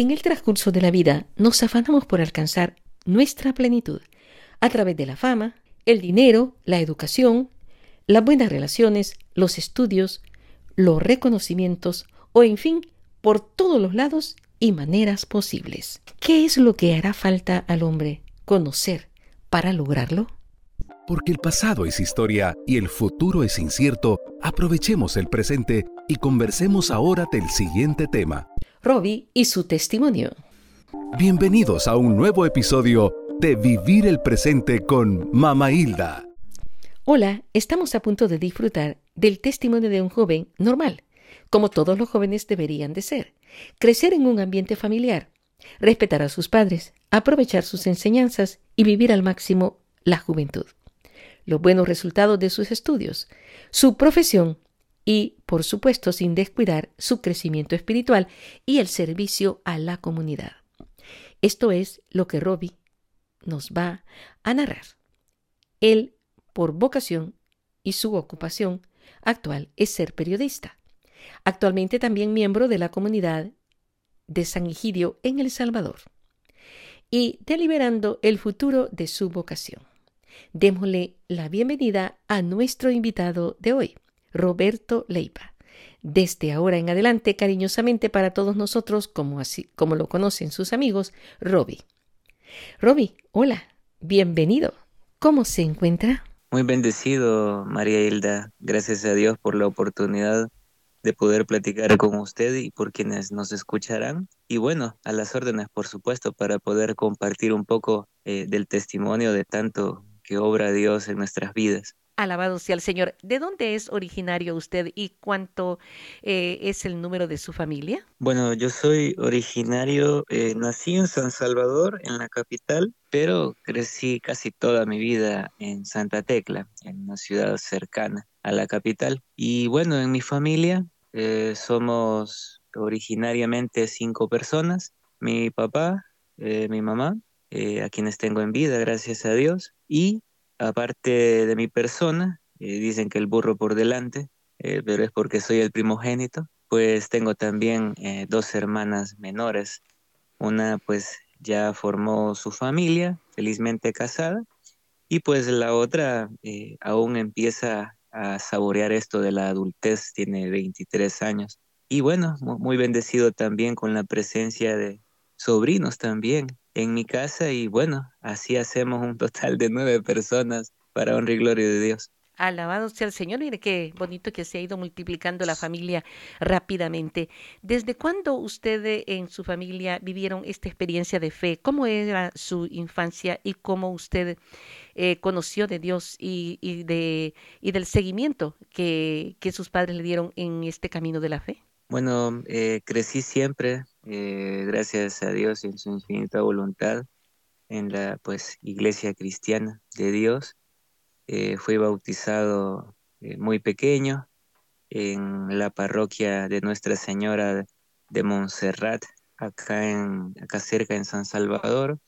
En el transcurso de la vida nos afanamos por alcanzar nuestra plenitud a través de la fama, el dinero, la educación, las buenas relaciones, los estudios, los reconocimientos o en fin, por todos los lados y maneras posibles. ¿Qué es lo que hará falta al hombre conocer para lograrlo? Porque el pasado es historia y el futuro es incierto, aprovechemos el presente y conversemos ahora del siguiente tema. Robbie y su testimonio. Bienvenidos a un nuevo episodio de Vivir el Presente con Mama Hilda. Hola, estamos a punto de disfrutar del testimonio de un joven normal, como todos los jóvenes deberían de ser. Crecer en un ambiente familiar, respetar a sus padres, aprovechar sus enseñanzas y vivir al máximo la juventud. Los buenos resultados de sus estudios, su profesión y, por supuesto, sin descuidar su crecimiento espiritual y el servicio a la comunidad. Esto es lo que Robbie nos va a narrar. Él, por vocación y su ocupación actual, es ser periodista. Actualmente también miembro de la comunidad de San Egidio en El Salvador. Y deliberando el futuro de su vocación. Démosle la bienvenida a nuestro invitado de hoy, Roberto Leiva. Desde ahora en adelante, cariñosamente para todos nosotros, como, así, como lo conocen sus amigos, Robbie. Robbie, hola, bienvenido. ¿Cómo se encuentra? Muy bendecido, María Hilda. Gracias a Dios por la oportunidad de poder platicar con usted y por quienes nos escucharán. Y bueno, a las órdenes, por supuesto, para poder compartir un poco eh, del testimonio de tanto que obra Dios en nuestras vidas. Alabado sea el Señor. ¿De dónde es originario usted y cuánto eh, es el número de su familia? Bueno, yo soy originario, eh, nací en San Salvador, en la capital, pero crecí casi toda mi vida en Santa Tecla, en una ciudad cercana a la capital. Y bueno, en mi familia eh, somos originariamente cinco personas, mi papá, mi mamá, a quienes tengo en vida, gracias a Dios, y aparte de mi persona, eh, dicen que el burro por delante, eh, pero es porque soy el primogénito, pues tengo también eh, dos hermanas menores. Una pues ya formó su familia, felizmente casada, y pues la otra aún empieza a saborear esto de la adultez, tiene 23 años. Y bueno, muy bendecido también con la presencia de sobrinos también, en mi casa y bueno, así hacemos un total de nueve personas para honra y gloria de Dios. Alabado sea el Señor. Mire qué bonito que se ha ido multiplicando la familia rápidamente. ¿Desde cuándo ustedes en su familia vivieron esta experiencia de fe? ¿Cómo era su infancia y cómo usted eh, conoció de Dios y, y, de, y del seguimiento que, que sus padres le dieron en este camino de la fe? Bueno, eh, crecí siempre, eh, gracias a Dios en su infinita voluntad, en la pues iglesia cristiana de Dios. Eh, fui bautizado muy pequeño en la parroquia de Nuestra Señora de Montserrat, acá, en, acá cerca en San Salvador.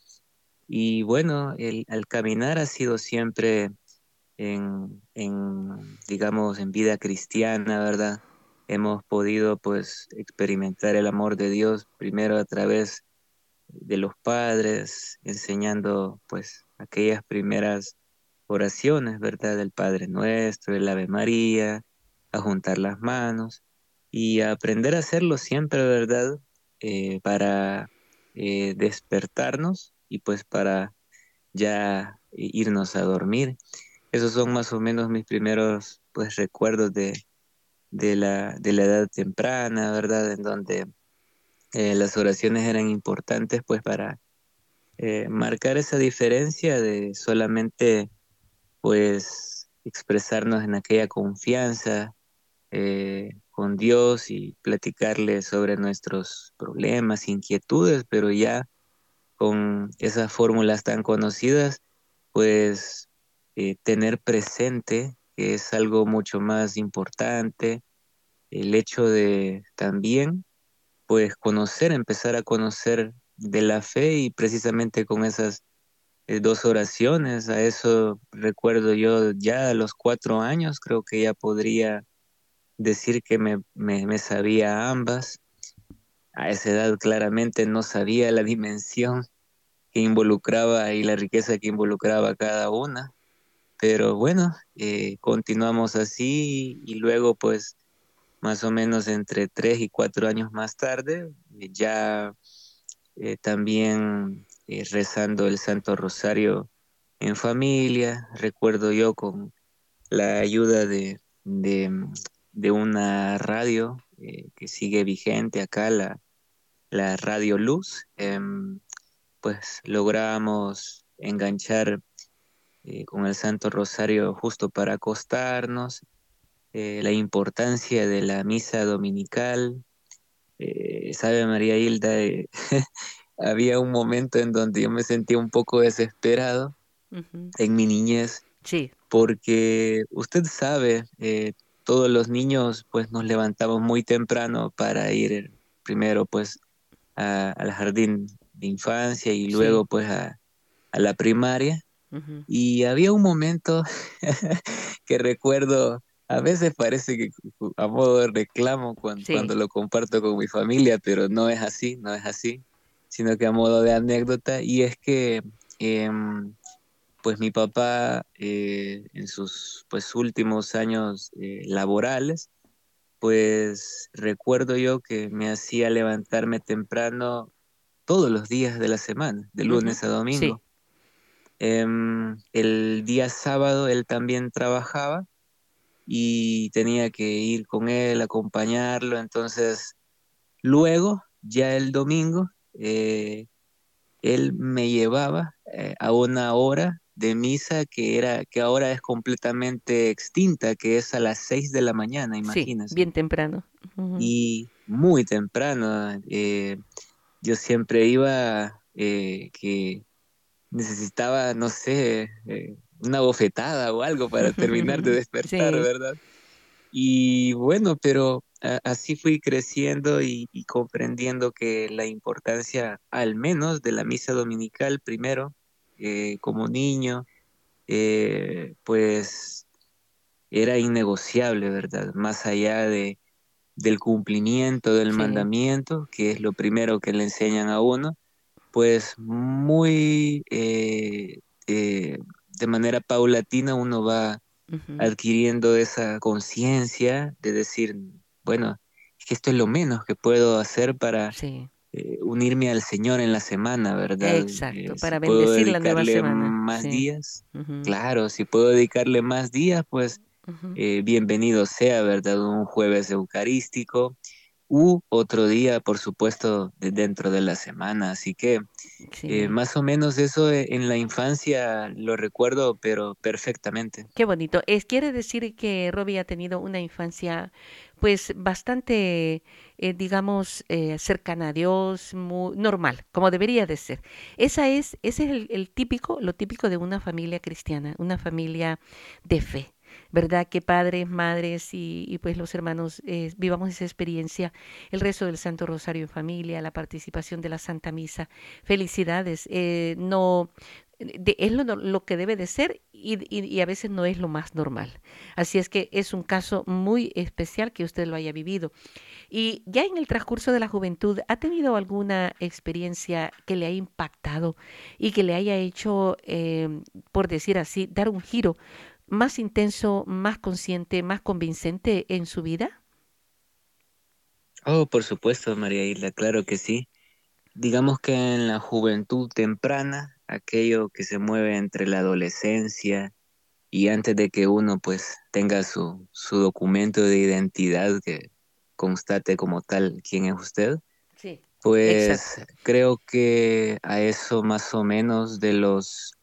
Y bueno, el, al caminar ha sido siempre en, digamos, en vida cristiana, ¿verdad? Hemos podido pues experimentar el amor de Dios primero a través de los padres, enseñando pues aquellas primeras oraciones, ¿verdad? Del Padre Nuestro, el Ave María, a juntar las manos y a aprender a hacerlo siempre, ¿verdad? Eh, para eh, despertarnos y pues para ya irnos a dormir. Esos son más o menos mis primeros pues recuerdos de, de la, de la edad temprana, ¿verdad? En donde eh, las oraciones eran importantes pues para eh, marcar esa diferencia de solamente pues expresarnos en aquella confianza eh, con Dios y platicarle sobre nuestros problemas, inquietudes, pero ya con esas fórmulas tan conocidas, pues tener presente es algo mucho más importante, el hecho de también, pues conocer, empezar a conocer de la fe y precisamente con esas eh, dos oraciones, a eso recuerdo yo ya a los cuatro años, creo que ya podría decir que me, me, sabía ambas. a esa edad claramente no sabía la dimensión que involucraba y la riqueza que involucraba cada una. Pero bueno, eh, continuamos así y luego pues más o menos entre tres y cuatro años más tarde, eh, ya eh, también rezando el Santo Rosario en familia, recuerdo yo con la ayuda de, de, una radio que sigue vigente acá, la, la Radio Luz, em, pues logramos enganchar eh, con el Santo Rosario justo para acostarnos, eh, la importancia de la misa dominical. Eh, sabe María Hilda, había un momento en donde yo me sentía un poco desesperado en mi niñez, sí. porque usted sabe, todos los niños pues nos levantamos muy temprano para ir primero pues al jardín de infancia y luego pues a, a la primaria y había un momento que recuerdo, a veces parece que a modo de reclamo cuando, cuando lo comparto con mi familia, pero no es así, no es así, sino que a modo de anécdota, y es que em, pues mi papá eh, en sus pues últimos años eh, laborales, pues recuerdo yo que me hacía levantarme temprano todos los días de la semana, de lunes a domingo. Em, el día sábado él también trabajaba y tenía que ir con él, acompañarlo. Entonces, luego, ya el domingo, eh, él me llevaba eh, a una hora de misa que era que ahora es completamente extinta, que es a las seis de la mañana, imagínense. bien temprano. Y muy temprano. Eh, yo siempre iba que necesitaba, no sé, eh, una bofetada o algo para terminar de despertar, ¿verdad? Y bueno, pero así fui creciendo y, comprendiendo que la importancia, al menos, de la misa dominical primero, eh, como niño, eh, pues era innegociable, ¿verdad? Más allá de, del cumplimiento del mandamiento, que es lo primero que le enseñan a uno, pues muy eh, eh, de manera paulatina uno va adquiriendo esa conciencia de decir, bueno, es que esto es lo menos que puedo hacer para eh, unirme al Señor en la semana, ¿verdad? Exacto, para bendecir la nueva semana. Más días, claro, si puedo dedicarle más días, pues bienvenido sea, ¿verdad? Un jueves eucarístico, u otro día, por supuesto, de dentro de la semana. Así que eh, más o menos eso eh, en la infancia lo recuerdo, pero perfectamente. Qué bonito. Es, quiere decir que Robbie ha tenido una infancia pues bastante, eh, digamos, cercana a Dios, muy normal, como debería de ser. Esa es, ese es el, el típico, lo típico de una familia cristiana, una familia de fe. ¿Verdad? Que padres, madres y, pues los hermanos eh, vivamos esa experiencia, el rezo del Santo Rosario en familia, la participación de la Santa Misa. Felicidades. Eh, no, es lo, que debe de ser y, y, a veces no es lo más normal. Así es que es un caso muy especial que usted lo haya vivido. Y ya en el transcurso de la juventud, ¿ha tenido alguna experiencia que le haya impactado y que le haya hecho, eh, por decir así, dar un giro más intenso, más consciente, más convincente en su vida? Oh, por supuesto, María Isla, claro que sí. Digamos que en la juventud temprana, aquello que se mueve entre la adolescencia y antes de que uno pues tenga su, su documento de identidad que constate como tal quién es usted, sí, pues creo que a eso más o menos de los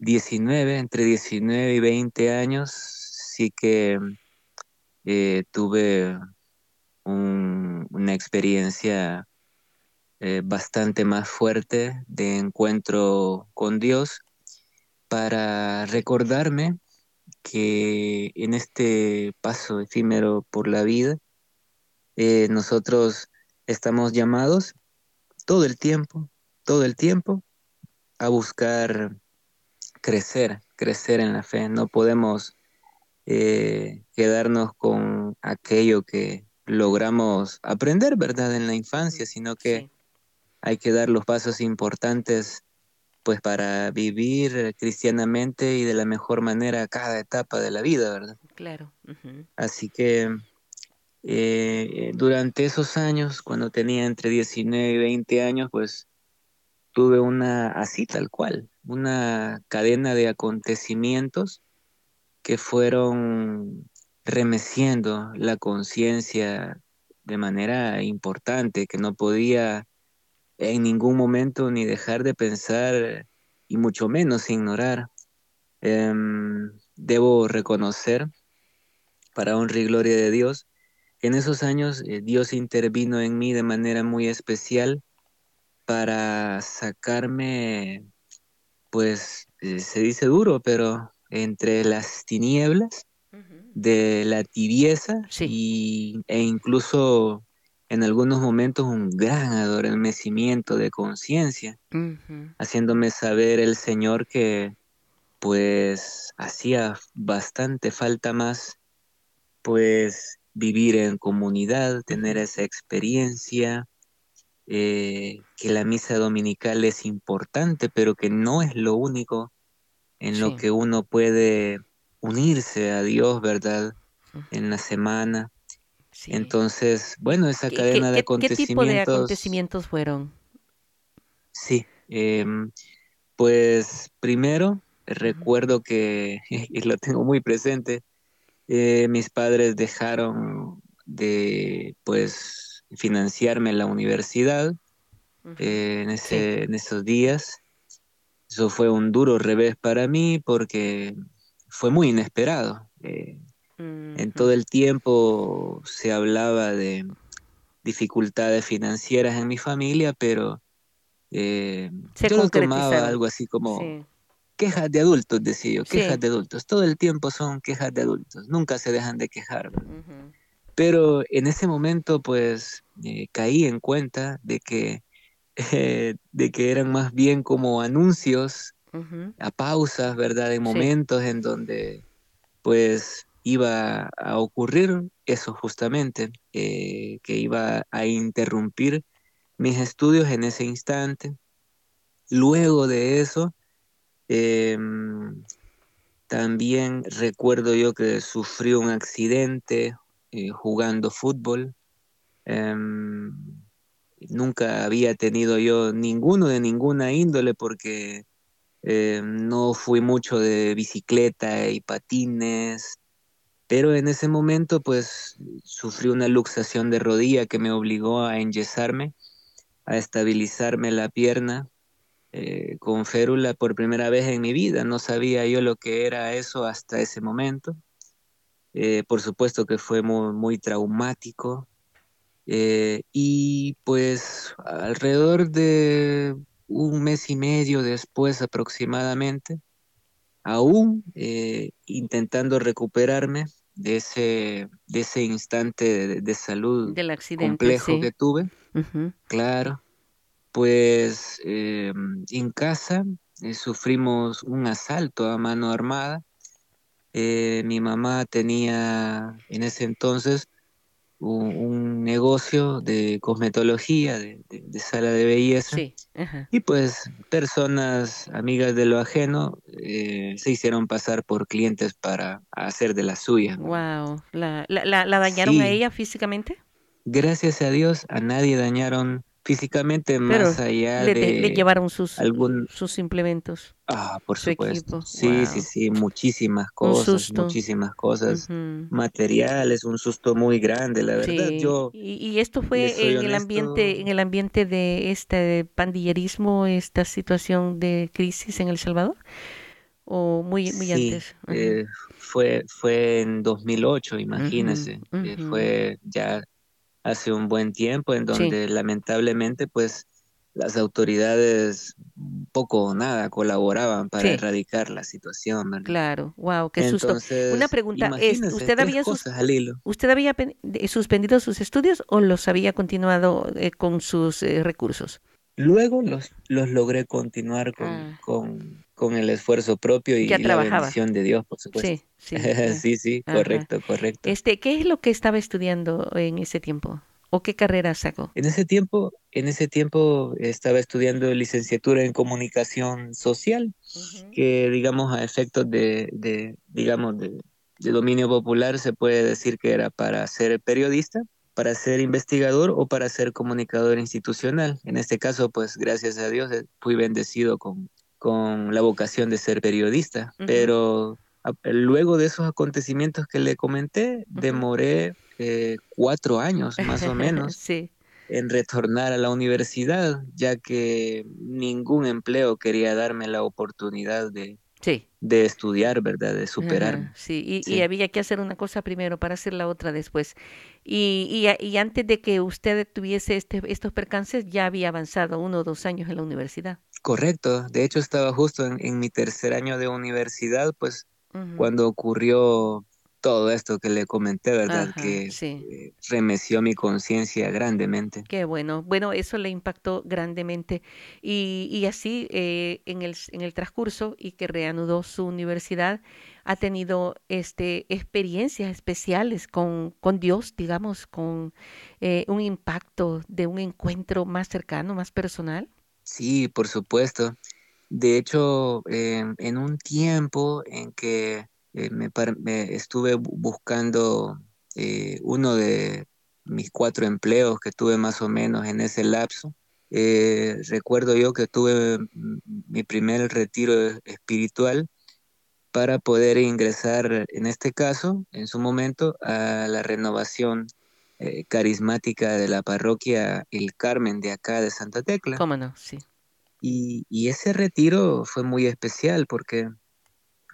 19, entre 19 y 20 años, sí que eh, tuve una experiencia eh, bastante más fuerte de encuentro con Dios. Para recordarme que en este paso efímero por la vida, eh, nosotros estamos llamados todo el tiempo, todo el tiempo, a buscar crecer, crecer en la fe. No podemos eh, quedarnos con aquello que logramos aprender, ¿verdad? En la infancia, sino que hay que dar los pasos importantes pues para vivir cristianamente y de la mejor manera cada etapa de la vida, ¿verdad? Claro. Así que eh, durante esos años, cuando tenía entre 19 y 20 años, pues tuve una, así tal cual, una cadena de acontecimientos que fueron remeciendo la conciencia de manera importante, que no podía en ningún momento ni dejar de pensar y mucho menos ignorar. Em, debo reconocer, para honra y gloria de Dios, que en esos años eh, Dios intervino en mí de manera muy especial para sacarme, pues eh, se dice duro, pero entre las tinieblas de la tibieza y, e incluso en algunos momentos un gran adormecimiento de conciencia, haciéndome saber el Señor que pues hacía bastante falta más pues vivir en comunidad, tener esa experiencia, eh, que la misa dominical es importante, pero que no es lo único en lo que uno puede unirse a Dios, ¿verdad? En la semana. Entonces, bueno, esa cadena de acontecimientos. ¿Qué tipo de acontecimientos fueron? Sí, em, pues primero recuerdo que, y lo tengo muy presente, eh, mis padres dejaron de, pues, financiarme la universidad eh, en, ese, en esos días. Eso fue un duro revés para mí porque fue muy inesperado. Eh, en todo el tiempo se hablaba de dificultades financieras en mi familia, pero eh, yo lo tomaba algo así como quejas de adultos, decía yo, quejas de adultos. Todo el tiempo son quejas de adultos, nunca se dejan de quejar. Pero en ese momento, pues, eh, caí en cuenta de que, eh, de que eran más bien como anuncios a pausas, ¿verdad? En momentos en donde, pues, iba a ocurrir eso justamente, eh, que iba a interrumpir mis estudios en ese instante. Luego de eso, em, también recuerdo yo que sufrí un accidente eh, jugando fútbol. Em, nunca había tenido yo ninguno de ninguna índole porque em, no fui mucho de bicicleta y patines, pero en ese momento, pues, sufrí una luxación de rodilla que me obligó a enyesarme, a estabilizarme la pierna eh, con férula por primera vez en mi vida. No sabía yo lo que era eso hasta ese momento. Eh, por supuesto que fue muy, traumático. Eh, y pues alrededor de un mes y medio después aproximadamente, aún intentando recuperarme, de ese, de ese instante de, salud Del accidente, complejo que tuve. Claro. Pues eh, en casa eh, sufrimos un asalto a mano armada. Eh, mi mamá tenía en ese entonces un, negocio de cosmetología, de, sala de belleza. Y pues personas amigas de lo ajeno eh, se hicieron pasar por clientes para hacer de las suyas. Wow. ¿La, la, la dañaron a ella físicamente? Gracias a Dios a nadie dañaron físicamente más allá de le llevaron sus sus implementos ah por supuesto. sí sí sí muchísimas cosas muchísimas cosas. Materiales un susto muy grande la verdad. Yo y, esto fue en el ambiente en el ambiente de este pandillerismo esta situación de crisis en el Salvador o muy muy antes eh, fue fue en 2008 imagínese eh, fue ya hace un buen tiempo, en donde lamentablemente pues las autoridades poco o nada colaboraban para erradicar la situación. Claro, wow, qué susto. Una pregunta es, ¿usted había, ¿usted había suspendido sus estudios o los había continuado eh, con sus eh, recursos? Luego los, los logré continuar con, ah. con, con el esfuerzo propio y, la bendición de Dios, por supuesto. Sí, sí, sí, sí, correcto, correcto. Este, ¿qué es lo que estaba estudiando en ese tiempo? ¿O qué carrera sacó? En ese tiempo, en ese tiempo estaba estudiando licenciatura en comunicación social, que digamos a efectos de, de digamos, de, de dominio popular se puede decir que era para ser periodista, para ser investigador o para ser comunicador institucional. En este caso, pues gracias a Dios eh, fui bendecido con, con la vocación de ser periodista, pero luego de esos acontecimientos que le comenté, demoré eh, cuatro años más o menos en retornar a la universidad, ya que ningún empleo quería darme la oportunidad de, de estudiar, ¿verdad? De superar. sí. Y, había que hacer una cosa primero para hacer la otra después. Y, y, antes de que usted tuviese este, estos percances, ya había avanzado uno o dos años en la universidad. Correcto. De hecho, estaba justo en, mi tercer año de universidad, pues, cuando ocurrió todo esto que le comenté, ¿verdad? que eh, remeció mi conciencia grandemente. Qué bueno. Bueno, eso le impactó grandemente. Y, y así, eh, en, el, en el transcurso y que reanudó su universidad, ha tenido este, experiencias especiales con, con Dios, digamos, con eh, un impacto de un encuentro más cercano, más personal. Sí, por supuesto. De hecho, em, en un tiempo en que eh, me, estuve buscando eh, uno de mis cuatro empleos que tuve más o menos en ese lapso. Eh, recuerdo yo que tuve mi primer retiro espiritual para poder ingresar, en este caso, en su momento, a la renovación carismática de la parroquia El Carmen de acá de Santa Tecla. ¿Cómo no? Sí. Y, y ese retiro fue muy especial porque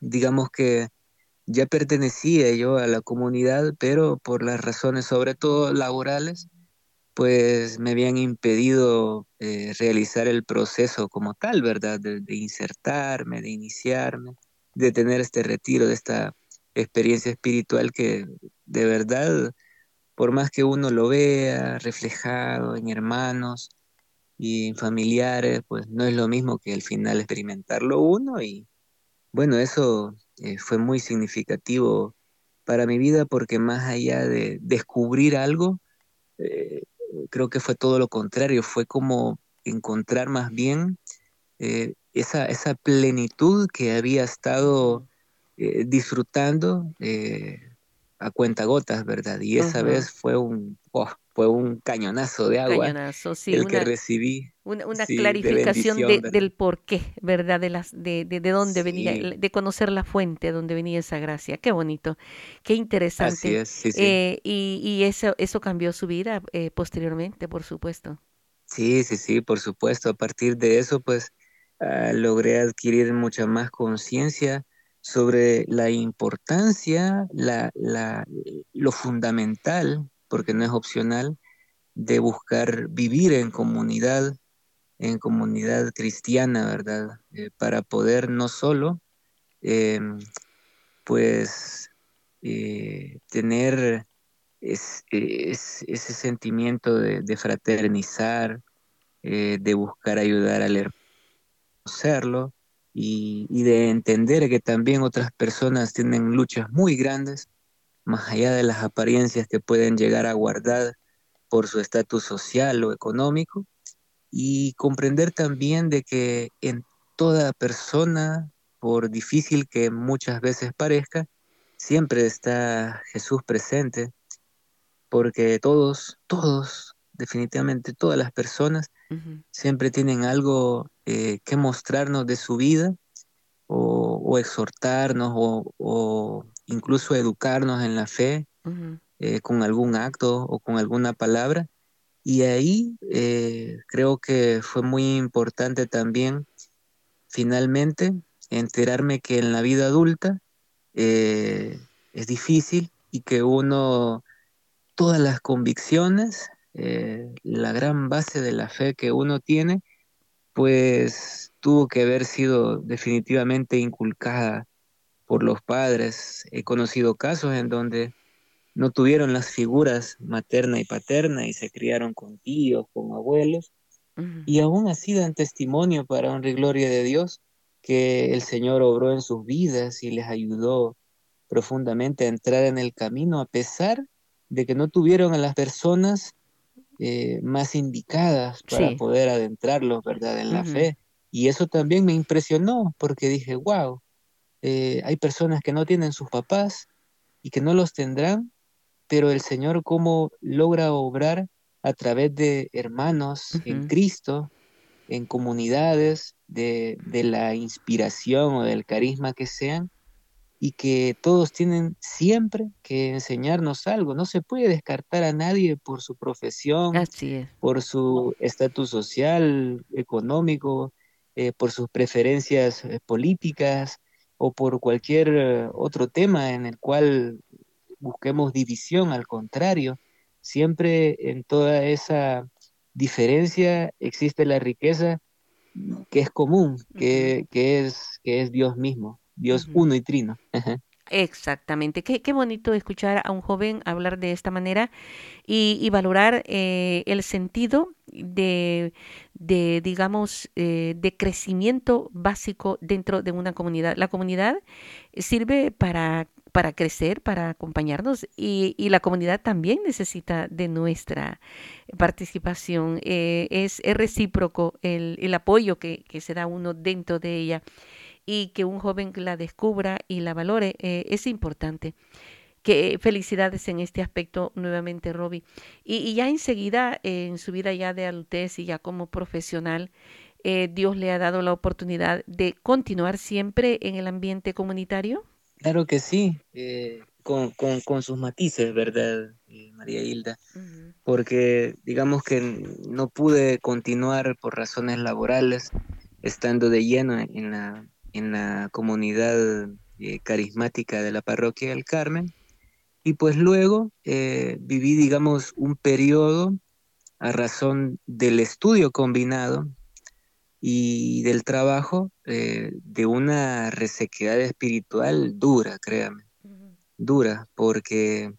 digamos que ya pertenecía yo a la comunidad, pero por las razones sobre todo laborales, pues me habían impedido eh, realizar el proceso como tal, ¿verdad? De, insertarme, de iniciarme, de tener este retiro, de esta experiencia espiritual que de verdad, por más que uno lo vea reflejado en hermanos y en familiares, pues no es lo mismo que al final experimentarlo uno y bueno, eso eh, fue muy significativo para mi vida porque más allá de descubrir algo, eh, creo que fue todo lo contrario, fue como encontrar más bien eh, esa, esa plenitud que había estado disfrutando a cuentagotas, ¿verdad? Y esa vez fue un, oh, fue un cañonazo de agua el que recibí. Una, clarificación del por qué, ¿verdad? De, las, de, de, dónde venía, de conocer la fuente donde venía esa gracia. Qué bonito, qué interesante. Eh, y, y eso, eso cambió su vida eh, posteriormente, por supuesto. Sí, sí, sí, por supuesto. A partir de eso, pues, ah, logré adquirir mucha más conciencia sobre la importancia, la, la, lo fundamental porque no es opcional, de buscar vivir en comunidad, en comunidad cristiana, ¿verdad? Eh, para poder no solo, em, pues, eh, tener ese sentimiento de, fraternizar, eh, de buscar ayudar al hermano, y, de entender que también otras personas tienen luchas muy grandes más allá de las apariencias que pueden llegar a guardar por su estatus social o económico, y comprender también de que en toda persona, por difícil que muchas veces parezca, siempre está Jesús presente, porque todos, todos, definitivamente todas las personas, siempre tienen algo eh, que mostrarnos de su vida o, exhortarnos o incluso educarnos en la fe eh, con algún acto o con alguna palabra. Y ahí eh, creo que fue muy importante también, finalmente, enterarme que en la vida adulta es difícil y que uno, todas las convicciones, la gran base de la fe que uno tiene, pues tuvo que haber sido definitivamente inculcada por los padres. He conocido casos en donde no tuvieron las figuras materna y paterna y se criaron con tíos, con abuelos, y aún así dan testimonio para honra y gloria de Dios que el Señor obró en sus vidas y les ayudó profundamente a entrar en el camino, a pesar de que no tuvieron a las personas eh, más indicadas para poder adentrarlos, ¿verdad?, en la fe. Y eso también me impresionó porque dije, wow, eh, hay personas que no tienen sus papás y que no los tendrán, pero el Señor cómo logra obrar a través de hermanos en Cristo, en comunidades, de, de, la inspiración o del carisma que sean, y que todos tienen siempre que enseñarnos algo. No se puede descartar a nadie por su profesión, por su estatus social, económico, eh, por sus preferencias eh, políticas o por cualquier eh, otro tema en el cual busquemos división. Al contrario, siempre en toda esa diferencia existe la riqueza que es común, que, que, es, que es Dios mismo. Dios uno y trino. Exactamente. Qué, qué, bonito escuchar a un joven hablar de esta manera y, valorar eh, el sentido de, de digamos, eh, de crecimiento básico dentro de una comunidad. La comunidad sirve para, para crecer, para acompañarnos y, y la comunidad también necesita de nuestra participación. Eh, es, es, recíproco el, el apoyo que, que se da uno dentro de ella y que un joven la descubra y la valore eh, es importante. Que felicidades en este aspecto nuevamente, Robbie. Y, ya enseguida, en su vida ya de adultez y ya como profesional, eh, Dios le ha dado la oportunidad de continuar siempre en el ambiente comunitario. Claro que sí, eh, con, con, sus matices, ¿verdad, María Hilda? Porque digamos que no pude continuar por razones laborales, estando de lleno en la en la comunidad eh, carismática de la parroquia del Carmen. Y pues luego eh, viví, digamos, un periodo a razón del estudio combinado y del trabajo eh, de una resequedad espiritual dura, créame, dura, porque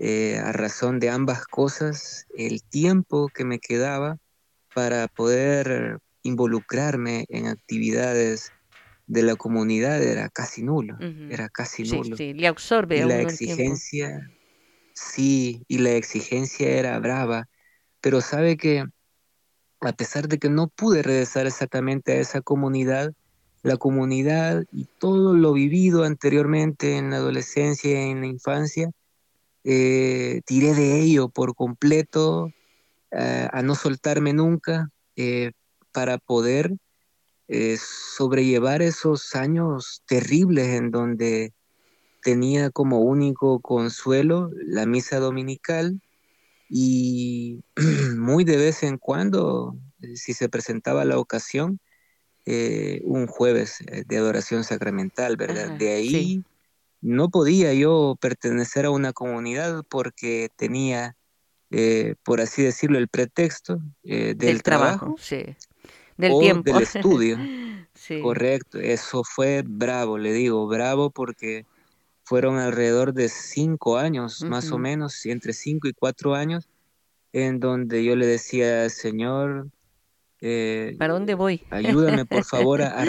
a razón de ambas cosas, el tiempo que me quedaba para poder involucrarme en actividades de la comunidad era casi nulo, era casi nulo. Sí, le absorbe. Y la exigencia, sí, y la exigencia era brava, pero sabe que a pesar de que no pude regresar exactamente a esa comunidad, la comunidad y todo lo vivido anteriormente en la adolescencia y en la infancia, eh, tiré de ello por completo eh, a no soltarme nunca eh, para poder eh, sobrellevar esos años terribles en donde tenía como único consuelo la misa dominical y muy de vez en cuando, eh, si se presentaba la ocasión, eh, un jueves de adoración sacramental, ¿verdad? de ahí no podía yo pertenecer a una comunidad porque tenía, por así decirlo, el pretexto del, trabajo, sí del tiempo. del estudio. Correcto, eso fue bravo, le digo, bravo porque fueron alrededor de cinco años, más o menos, entre cinco y cuatro años, en donde yo le decía, Señor, eh, ¿para dónde voy? Ayúdame, por favor, a, a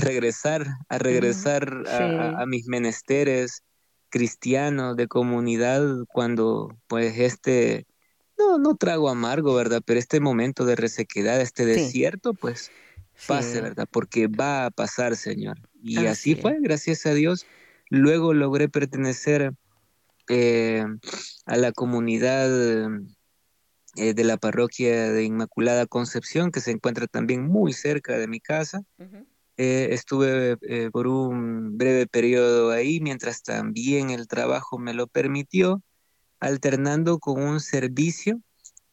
regresar, a regresar a, a, mis menesteres cristianos de comunidad cuando pues este no, no trago amargo, ¿verdad? Pero este momento de resequedad, este desierto, pues pase, ¿verdad? Porque va a pasar, Señor. Y así, fue, gracias a Dios. Luego logré pertenecer eh, a la comunidad eh, de la parroquia de Inmaculada Concepción, que se encuentra también muy cerca de mi casa. Eh, estuve por un breve periodo ahí, mientras también el trabajo me lo permitió alternando con un servicio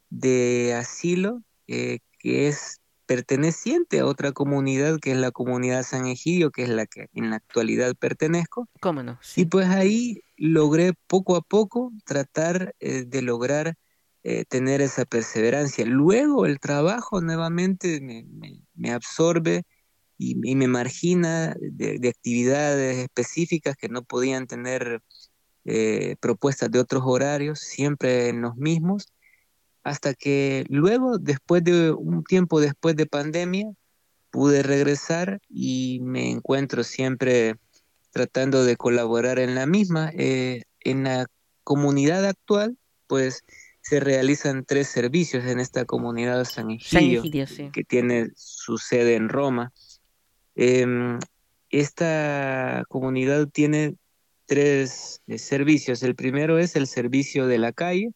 de asilo eh, que es perteneciente a otra comunidad que es la comunidad San Egidio, que es la que en la actualidad pertenezco. ¿Cómo no? Y pues ahí logré poco a poco tratar eh, de lograr eh, tener esa perseverancia. Luego el trabajo nuevamente me, absorbe y, me margina de, actividades específicas que no podían tener eh, propuestas de otros horarios, siempre en los mismos, hasta que luego, después de un tiempo después de pandemia, pude regresar y me encuentro siempre tratando de colaborar en la misma. Eh, en la comunidad actual, pues se realizan tres servicios en esta comunidad San Egidio, que tiene su sede en Roma. Em, esta comunidad tiene tres eh, servicios. El primero es el servicio de la calle,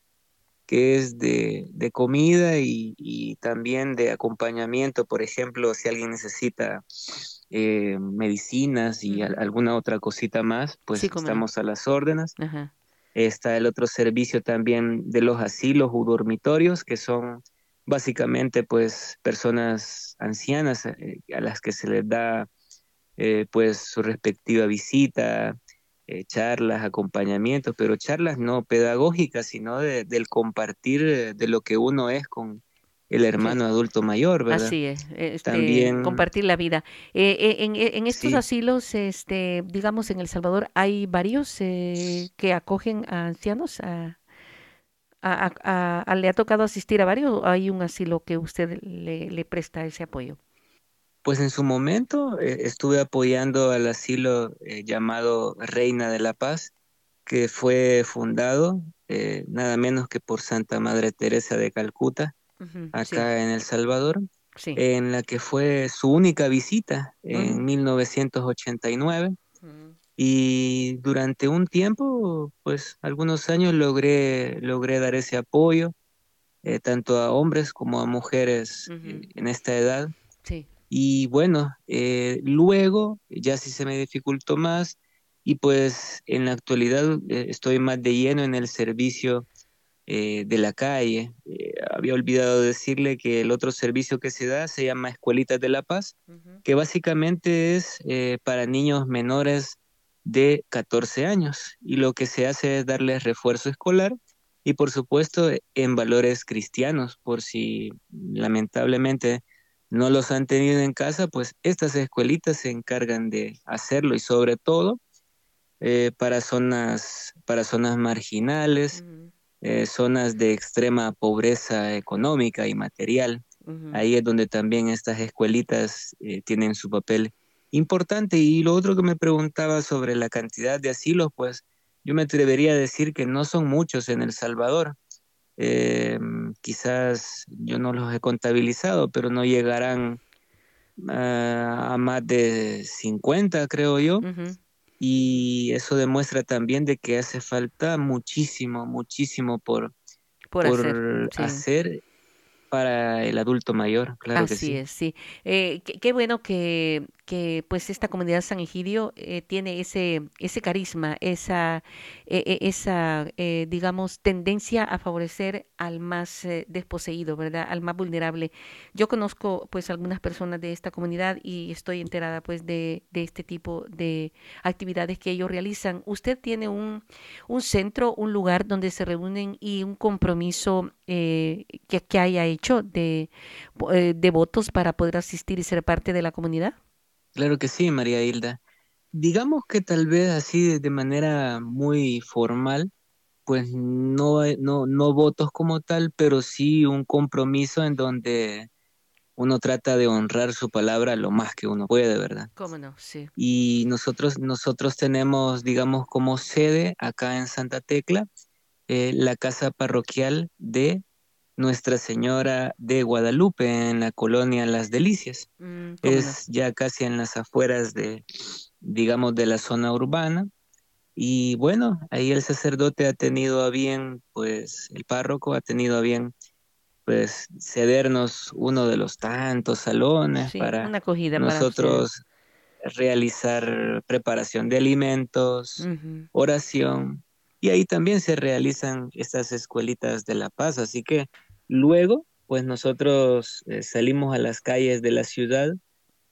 que es de, comida y, también de acompañamiento, por ejemplo, si alguien necesita eh, medicinas y alguna otra cosita más, pues estamos a las órdenes. Está el otro servicio también de los asilos o dormitorios, que son básicamente pues personas ancianas eh, a las que se les da eh, pues su respectiva visita, eh, charlas, acompañamientos, pero charlas no pedagógicas, sino del compartir de lo que uno es con el hermano adulto mayor, ¿verdad? Así es, este, También, compartir la vida. en, en, estos asilos, este, digamos, en El Salvador, ¿hay varios que acogen a ancianos? A, a, ¿Le ha tocado asistir a varios o hay un asilo que usted le, le presta ese apoyo? Pues en su momento eh, estuve apoyando al asilo eh, llamado Reina de la Paz, que fue fundado eh, nada menos que por Santa Madre Teresa de Calcuta, acá en El Salvador, en la que fue su única visita en 1989. Y durante un tiempo, pues algunos años logré, logré dar ese apoyo, tanto a hombres como a mujeres en esta edad. Sí. Y bueno, eh, luego ya sí se me dificultó más y pues en la actualidad eh, estoy más de lleno en el servicio eh, de la calle. había olvidado decirle que el otro servicio que se da se llama Escuelitas de la Paz, que básicamente es para niños menores de 14 años y lo que se hace es darles refuerzo escolar y por supuesto en valores cristianos, por si lamentablemente no los han tenido en casa, pues estas escuelitas se encargan de hacerlo y sobre todo eh, para zonas para zonas marginales, eh, zonas de extrema pobreza económica y material. Ahí es donde también estas escuelitas eh, tienen su papel importante. Y lo otro que me preguntaba sobre la cantidad de asilos, pues yo me atrevería a decir que no son muchos en El Salvador. Eh, quizás yo no los he contabilizado, pero no llegarán a, más de 50, creo yo. Y eso demuestra también de que hace falta muchísimo, muchísimo por, por, hacer para el adulto mayor, claro Así que sí. es, sí. Eh, qué, bueno que, que, pues esta comunidad San Egidio eh, tiene ese, ese carisma, esa, e, e, esa eh, digamos, tendencia a favorecer al más desposeído, ¿verdad? Al más vulnerable. Yo conozco pues algunas personas de esta comunidad y estoy enterada pues de, de este tipo de actividades que ellos realizan. ¿Usted tiene un, un centro, un lugar donde se reúnen y un compromiso que, que haya hecho? de, eh, de votos para poder asistir y ser parte de la comunidad? Claro que sí, María Hilda. Digamos que tal vez así de manera muy formal, pues no, no, no votos como tal, pero sí un compromiso en donde uno trata de honrar su palabra lo más que uno puede, ¿verdad? Cómo no, sí. Y nosotros, nosotros tenemos, digamos, como sede acá en Santa Tecla, eh, la casa parroquial de nuestra Señora de Guadalupe en la colonia Las Delicias. Mm, es ya casi en las afueras de, digamos, de la zona urbana. Y bueno, ahí el sacerdote ha tenido a bien, pues el párroco ha tenido a bien, pues cedernos uno de los tantos salones para nosotros realizar preparación de alimentos, oración. Y ahí también se realizan estas escuelitas de la paz. Así que Luego, pues nosotros eh, salimos a las calles de la ciudad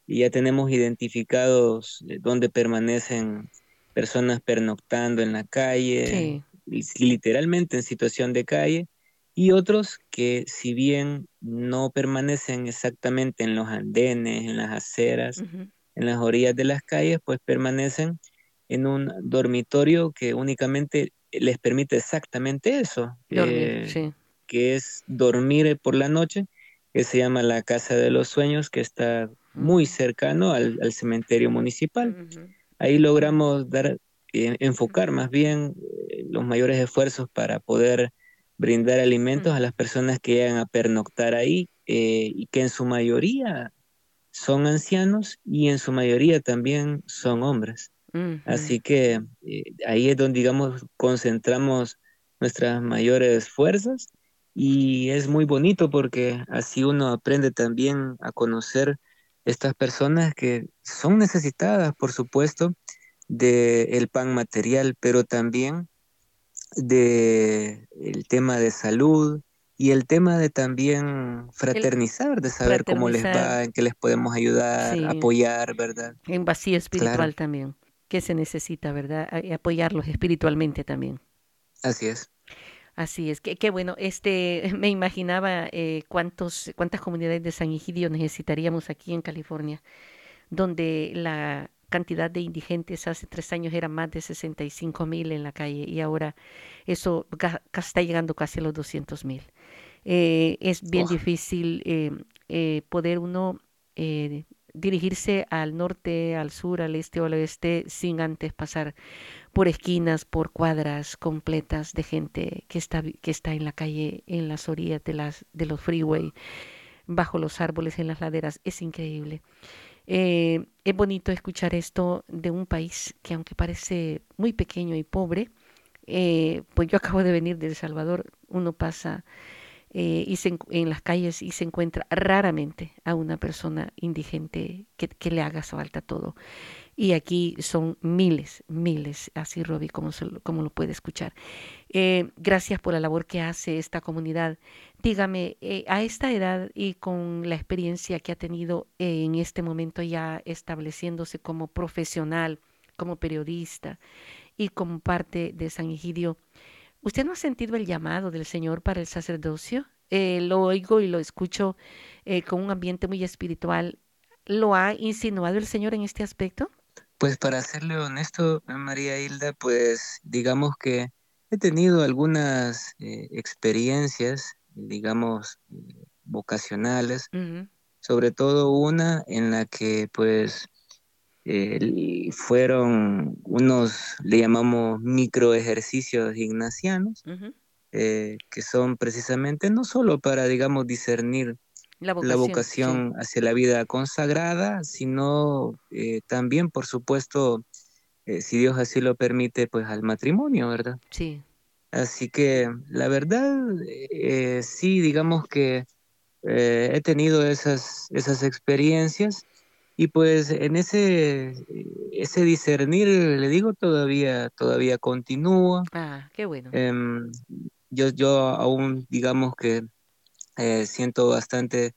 y ya tenemos identificados eh, dónde permanecen personas pernoctando en la calle, literalmente en situación de calle, y otros que si bien no permanecen exactamente en los andenes, en las aceras, en las orillas de las calles, pues permanecen en un dormitorio que únicamente les permite exactamente eso. Dormir, sí que es dormir por la noche, que se llama la Casa de los Sueños, que está muy cercano al, cementerio municipal. Ahí logramos dar, eh, enfocar más bien eh, los mayores esfuerzos para poder brindar alimentos a las personas que llegan a pernoctar ahí y que en su mayoría son ancianos y en su mayoría también son hombres. Así que ahí es donde, digamos, concentramos nuestras mayores fuerzas y es muy bonito porque así uno aprende también a conocer estas personas que son necesitadas, por supuesto, del pan material, pero también de el tema de salud y el tema de también fraternizar, de saber cómo les va, en qué les podemos ayudar, apoyar, ¿verdad? En vacío espiritual también, que se necesita, ¿verdad? apoyarlos espiritualmente también. Así es. Así es, qué bueno. Este, me imaginaba eh, cuántos, cuántas comunidades de San Egidio necesitaríamos aquí en California, donde la cantidad de indigentes hace tres años era más de 65 mil en la calle y ahora eso está llegando casi a los 200 mil. Eh, es bien difícil eh, poder uno dirigirse al norte, al sur, al este o al oeste sin antes pasar por esquinas, por cuadras completas de gente que está, que está en la calle, en las orillas de, las, de los freeway, bajo los árboles, en las laderas. Es increíble. Eh, es bonito escuchar esto de un país que aunque parece muy pequeño y pobre, eh, pues yo acabo de venir de El Salvador, uno pasa eh, y en las calles y se encuentra raramente a una persona indigente que, que le haga falta todo. Y aquí son miles, miles, así Robbie, como, como lo puede escuchar. Eh, gracias por la labor que hace esta comunidad. Dígame, eh, a esta edad y con la experiencia que ha tenido en este momento ya estableciéndose como profesional, como periodista y como parte de San Egidio, ¿Usted no ha sentido el llamado del Señor para el sacerdocio? Eh, lo oigo y lo escucho eh, con un ambiente muy espiritual. ¿Lo ha insinuado el Señor en este aspecto? Pues para serle honesto, María Hilda, pues digamos que he tenido algunas eh, experiencias, digamos, vocacionales, sobre todo una en la que pues fueron unos, le llamamos micro ejercicios ignacianos, eh, que son precisamente no solo para, digamos, discernir la vocación, hacia la vida consagrada, sino eh, también, por supuesto, eh, si Dios así lo permite, pues al matrimonio, ¿verdad? Sí. Así que la verdad, sí, digamos que he tenido esas, esas experiencias y pues en ese, ese discernir, le digo, todavía, todavía continúa. Ah, qué bueno. Em, yo, yo aún, digamos que eh, siento bastante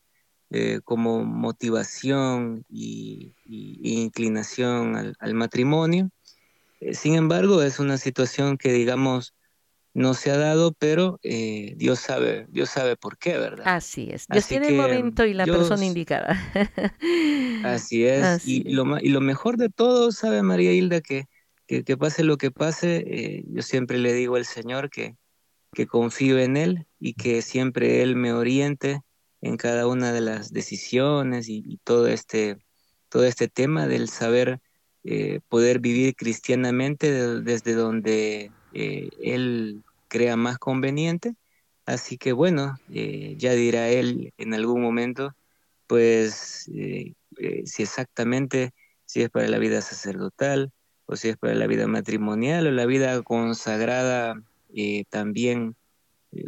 eh, como motivación y, inclinación al, al matrimonio. Eh, sin embargo, es una situación que, digamos, no se ha dado, pero eh, Dios sabe, Dios sabe por qué, ¿verdad? Así es. Dios tiene el momento y la persona indicada. así es. y, lo, y lo mejor de todo, sabe María Hilda, que, que, pase lo que pase, eh, yo siempre le digo al Señor que, que confío en Él y que siempre Él me oriente en cada una de las decisiones y, todo, este, todo este tema del saber eh, poder vivir cristianamente desde donde eh, él crea más conveniente. Así que bueno, eh, ya dirá él en algún momento, pues eh, si exactamente, si es para la vida sacerdotal, o si es para la vida matrimonial, o la vida consagrada también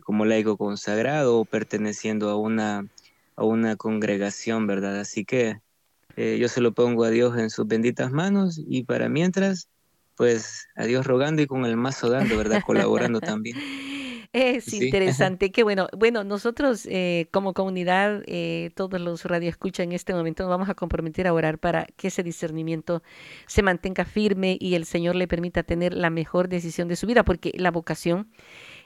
como laico consagrado, o perteneciendo a una, a una congregación, ¿verdad? Así que yo se lo pongo a Dios en sus benditas manos y para mientras pues a Dios rogando y con el mazo dando, ¿verdad? Colaborando también. Es interesante, qué bueno. Bueno, nosotros eh, como comunidad, eh, todos los radioescuchas en este momento nos vamos a comprometer a orar para que ese discernimiento se mantenga firme y el Señor le permita tener la mejor decisión de su vida, porque la vocación,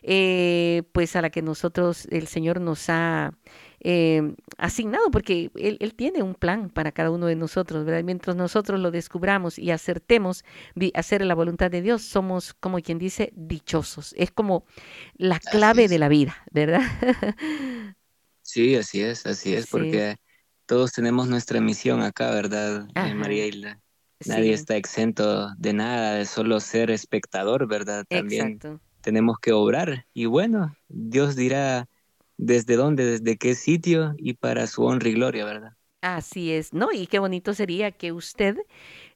eh, pues a la que nosotros, el Señor nos ha eh, asignado, porque él, tiene un plan para cada uno de nosotros, ¿verdad? Mientras nosotros lo descubramos y acertemos hacer la voluntad de Dios, somos, como quien dice, dichosos. Es como la clave de la vida, ¿verdad? sí, así es, así es, porque todos tenemos nuestra misión acá, ¿verdad, eh, María Hilda? Nadie está exento de nada, de solo ser espectador, ¿verdad? También tenemos que obrar. Y bueno, Dios dirá desde dónde, desde qué sitio y para su honra y gloria, ¿verdad? Así es, ¿no? Y qué bonito sería que usted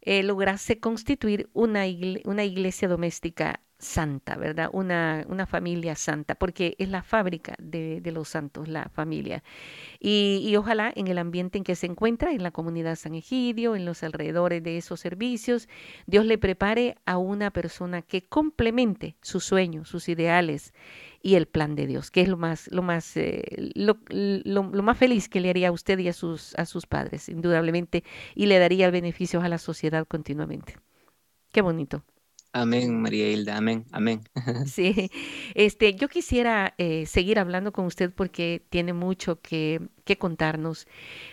eh, lograse constituir una, una iglesia doméstica santa, ¿verdad? Una, una familia santa, porque es la fábrica de, de los santos, la familia. Y, y, ojalá en el ambiente en que se encuentra, en la comunidad San Egidio, en los alrededores de esos servicios, Dios le prepare a una persona que complemente sus sueños, sus ideales y el plan de Dios, que es lo más, lo más, eh, lo, lo, más feliz que le haría a usted y a sus, a sus padres, indudablemente, y le daría beneficios a la sociedad continuamente. Qué bonito. Amén, María Hilda, amén, amén. Sí, este, yo quisiera eh, seguir hablando con usted porque tiene mucho que, que, contarnos,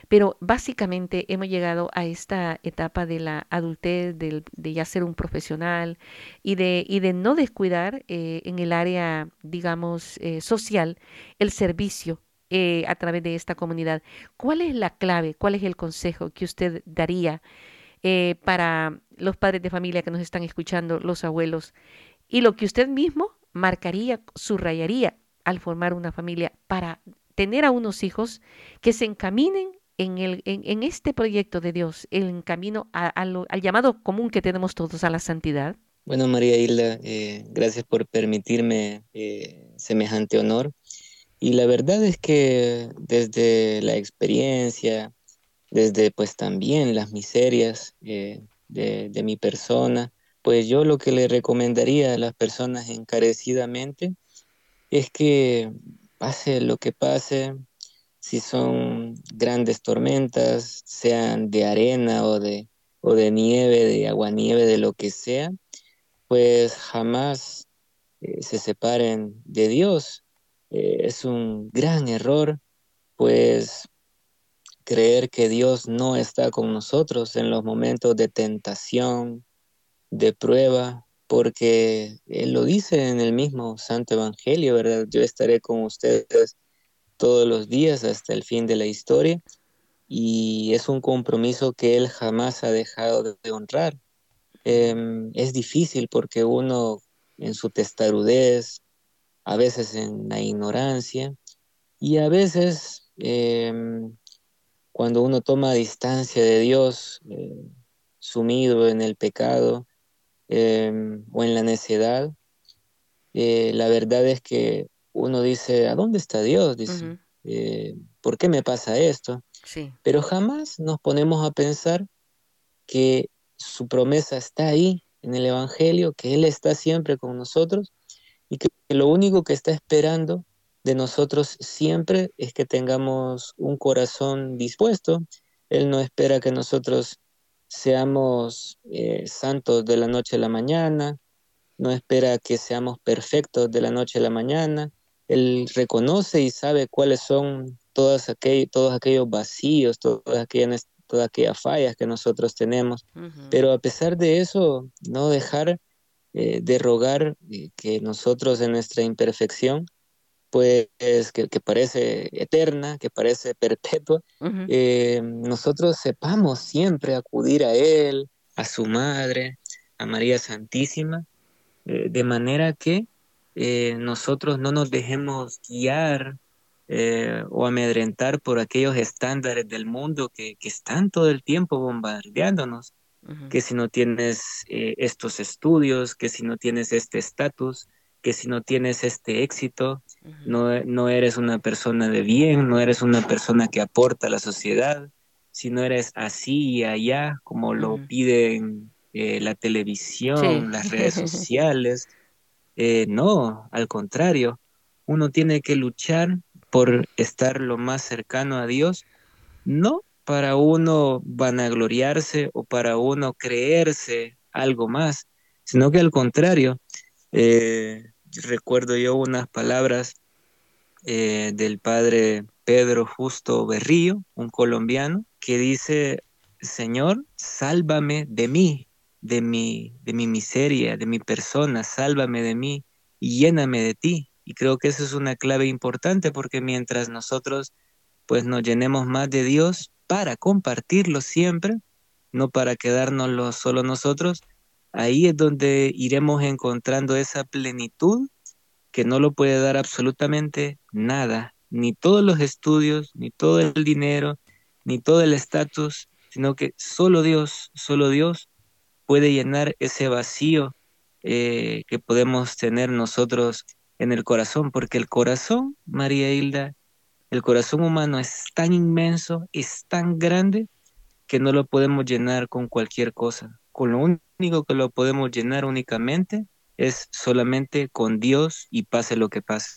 pero básicamente hemos llegado a esta etapa de la adultez, de, de ya ser un profesional y de, y de no descuidar eh, en el área, digamos, eh, social el servicio eh, a través de esta comunidad. ¿Cuál es la clave, cuál es el consejo que usted daría? Eh, para los padres de familia que nos están escuchando, los abuelos, y lo que usted mismo marcaría, subrayaría al formar una familia para tener a unos hijos que se encaminen en, el, en, este proyecto de Dios, en camino al llamado común que tenemos todos a la santidad? Bueno, María Hilda, eh, gracias por permitirme eh, semejante honor. Y la verdad es que desde la experiencia, desde pues también las miserias eh, de, mi persona, pues yo lo que le recomendaría a las personas encarecidamente es que pase lo que pase, si son grandes tormentas, sean de arena o de, o de nieve, de aguanieve, de lo que sea, pues jamás eh, se separen de Dios. Eh, es un gran error, pues creer que Dios no está con nosotros en los momentos de tentación, de prueba, porque Él lo dice en el mismo Santo Evangelio, ¿verdad? Yo estaré con ustedes todos los días hasta el fin de la historia y es un compromiso que Él jamás ha dejado de honrar. Eh, es difícil porque uno en su testarudez, a veces en la ignorancia y a veces eh, cuando uno toma distancia de Dios, eh, sumido en el pecado eh, o en la necedad, eh, la verdad es que uno dice, ¿a dónde está Dios? Dice, eh, ¿por qué me pasa esto? Sí. Pero jamás nos ponemos a pensar que su promesa está ahí en el Evangelio, que Él está siempre con nosotros y que lo único que está esperando de nosotros siempre es que tengamos un corazón dispuesto. Él no espera que nosotros seamos eh, santos de la noche a la mañana, no espera que seamos perfectos de la noche a la mañana. Él reconoce y sabe cuáles son todas aquellos, todos aquellos vacíos, todas aquellas, todas aquellas fallas que nosotros tenemos. Uh -huh. Pero a pesar de eso, no dejar eh, de rogar eh, que nosotros en nuestra imperfección pues que, que, parece eterna, que parece perpetua, uh -huh. eh, nosotros sepamos siempre acudir a Él, a su Madre, a María Santísima, eh, de manera que eh, nosotros no nos dejemos guiar o amedrentar por aquellos estándares del mundo que, que están todo el tiempo bombardeándonos, uh -huh. que si no tienes estos estudios, que si no tienes este estatus, que si no tienes este éxito, uh -huh. no, no, eres una persona de bien, no eres una persona que aporta a la sociedad, si no eres así y allá, como uh -huh. lo piden eh, la televisión, sí. las redes sociales. Eh, no, al contrario, uno tiene que luchar por estar lo más cercano a Dios, no para uno vanagloriarse o para uno creerse algo más, sino que al contrario, eh, recuerdo yo unas palabras eh, del padre Pedro Justo Berrío, un colombiano, que dice, Señor, sálvame de mí, de mi, de mi miseria, de mi persona, sálvame de mí y lléname de ti. Y creo que eso es una clave importante porque mientras nosotros pues nos llenemos más de Dios, para compartirlo siempre, no para quedárnoslo solo nosotros, ahí es donde iremos encontrando esa plenitud que no lo puede dar absolutamente nada, ni todos los estudios, ni todo el dinero, ni todo el estatus, sino que solo Dios, solo Dios puede llenar ese vacío eh, que podemos tener nosotros en el corazón, porque el corazón, María Hilda, el corazón humano es tan inmenso, es tan grande, que no lo podemos llenar con cualquier cosa. Con lo único que lo podemos llenar únicamente es solamente con Dios y pase lo que pase.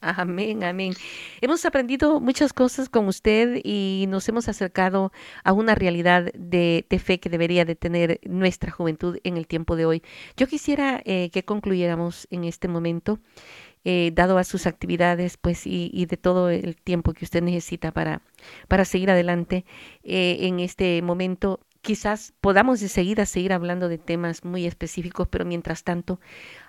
Amén, amén. Hemos aprendido muchas cosas con usted y nos hemos acercado a una realidad de, fe que debería de tener nuestra juventud en el tiempo de hoy. Yo quisiera eh, que concluyéramos en este momento, eh, dado a sus actividades, pues, y, de todo el tiempo que usted necesita para, para seguir adelante eh, en este momento. Quizás podamos de seguida seguir hablando de temas muy específicos, pero mientras tanto,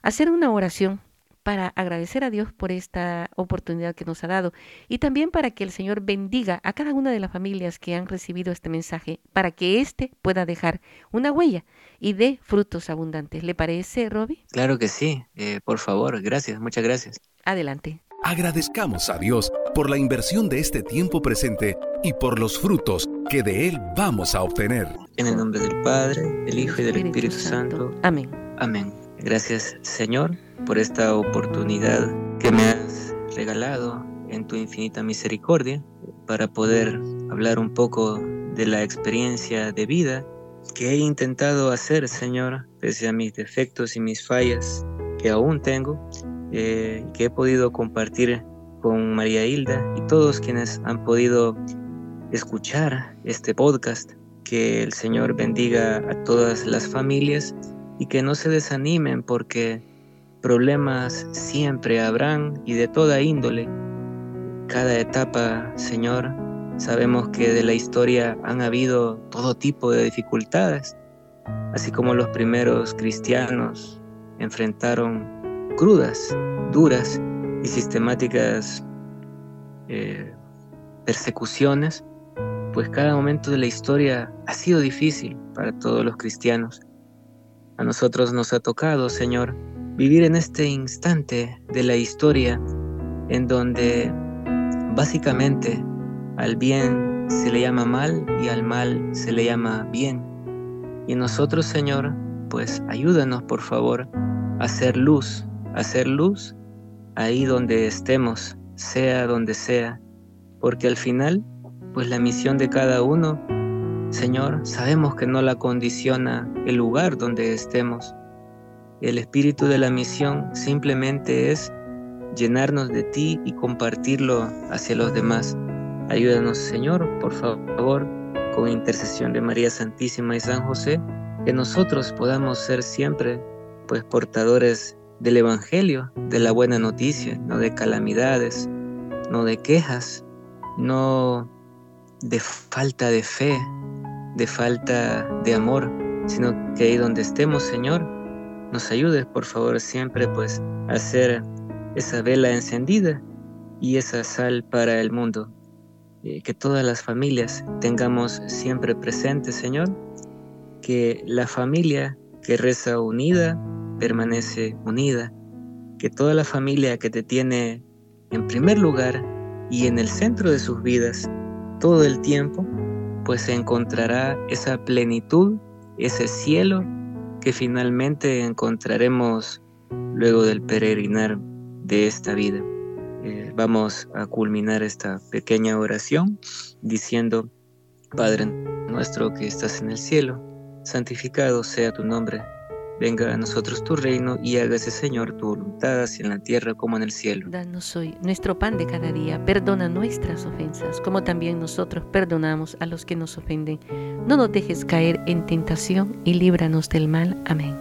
hacer una oración para agradecer a Dios por esta oportunidad que nos ha dado y también para que el Señor bendiga a cada una de las familias que han recibido este mensaje, para que éste pueda dejar una huella y dé frutos abundantes. ¿Le parece, Robbie? Claro que sí, eh, por favor, gracias, muchas gracias. Adelante. Agradezcamos a Dios por la inversión de este tiempo presente y por los frutos que de Él vamos a obtener. En el nombre del Padre, del Hijo y del Espíritu, Santo. Amén. Amén. Gracias, Señor por esta oportunidad que me has regalado en tu infinita misericordia para poder hablar un poco de la experiencia de vida que he intentado hacer, Señor, pese a mis defectos y mis fallas que aún tengo, eh, que he podido compartir con María Hilda y todos quienes han podido escuchar este podcast. Que el Señor bendiga a todas las familias y que no se desanimen porque Problemas siempre habrán y de toda índole. Cada etapa, Señor, sabemos que de la historia han habido todo tipo de dificultades, así como los primeros cristianos enfrentaron crudas, duras y sistemáticas eh, persecuciones, pues cada momento de la historia ha sido difícil para todos los cristianos. A nosotros nos ha tocado, Señor, vivir en este instante de la historia en donde básicamente al bien se le llama mal y al mal se le llama bien. Y nosotros, Señor, pues ayúdanos por favor a hacer luz, a hacer luz ahí donde estemos, sea donde sea, porque al final, pues la misión de cada uno, Señor, sabemos que no la condiciona el lugar donde estemos, el espíritu de la misión simplemente es llenarnos de ti y compartirlo hacia los demás. Ayúdanos, Señor, por favor, con intercesión de María Santísima y San José, que nosotros podamos ser siempre pues portadores del evangelio, de la buena noticia, no de calamidades, no de quejas, no de falta de fe, de falta de amor, sino que ahí donde estemos, Señor, nos ayudes, por favor, siempre pues a hacer esa vela encendida y esa sal para el mundo. Eh, que todas las familias tengamos siempre presente, Señor, que la familia que reza unida permanece unida, que toda la familia que te tiene en primer lugar y en el centro de sus vidas todo el tiempo, pues encontrará esa plenitud, ese cielo que finalmente encontraremos luego del peregrinar de esta vida. Eh, vamos a culminar esta pequeña oración diciendo, Padre nuestro que estás en el cielo, santificado sea tu nombre, venga a nosotros tu reino y hágase Señor tu voluntad así en la tierra como en el cielo. Danos hoy nuestro pan de cada día, perdona nuestras ofensas como también nosotros perdonamos a los que nos ofenden no nos dejes caer en tentación y líbranos del mal. Amén.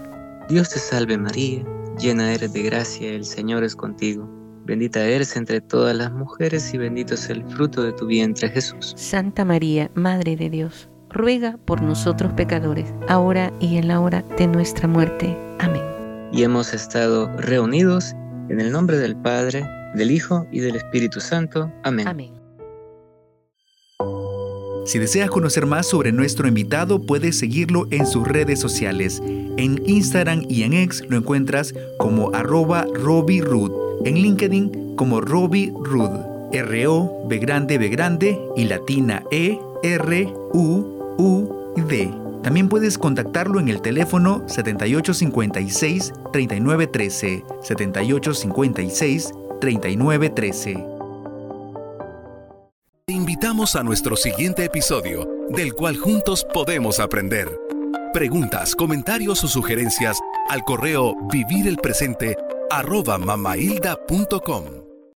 Dios te salve María, llena eres de gracia, el Señor es contigo. Bendita eres entre todas las mujeres y bendito es el fruto de tu vientre Jesús. Santa María, Madre de Dios, ruega por nosotros pecadores, ahora y en la hora de nuestra muerte. Amén. Y hemos estado reunidos en el nombre del Padre, del Hijo y del Espíritu Santo. Amén. Amén. Si deseas conocer más sobre nuestro invitado, puedes seguirlo en sus redes sociales. En Instagram y en X lo encuentras como arroba Robbie En LinkedIn como Robbie R-O, B grande, B grande y latina E, R, U, U, D. También puedes contactarlo en el teléfono 7856-3913. 7856-3913. Te invitamos a nuestro siguiente episodio, del cual juntos podemos aprender. Preguntas, comentarios o sugerencias al correo vivirelpresente arroba.